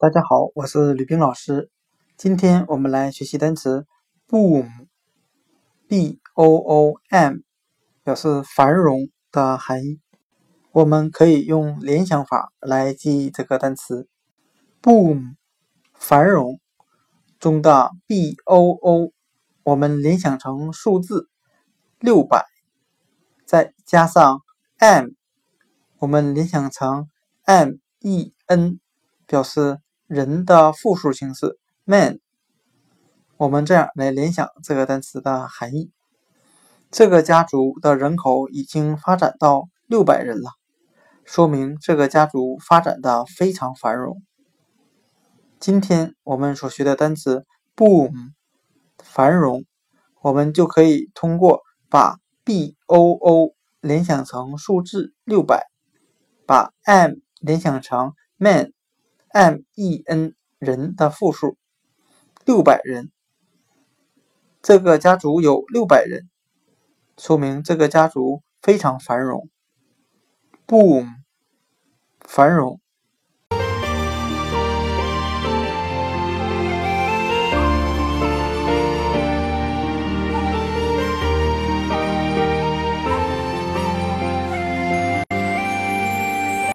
大家好，我是吕冰老师。今天我们来学习单词 boom，b o o m，表示繁荣的含义。我们可以用联想法来记忆这个单词 boom，繁荣中的 b o o，我们联想成数字六百，再加上 m，我们联想成 m e n，表示。人的复数形式 man，我们这样来联想这个单词的含义。这个家族的人口已经发展到六百人了，说明这个家族发展的非常繁荣。今天我们所学的单词 boom，繁荣，我们就可以通过把 b o o 联想成数字六百，把 m 联想成 man。M e n 人的复数，六百人。这个家族有六百人，说明这个家族非常繁荣。boom，繁荣。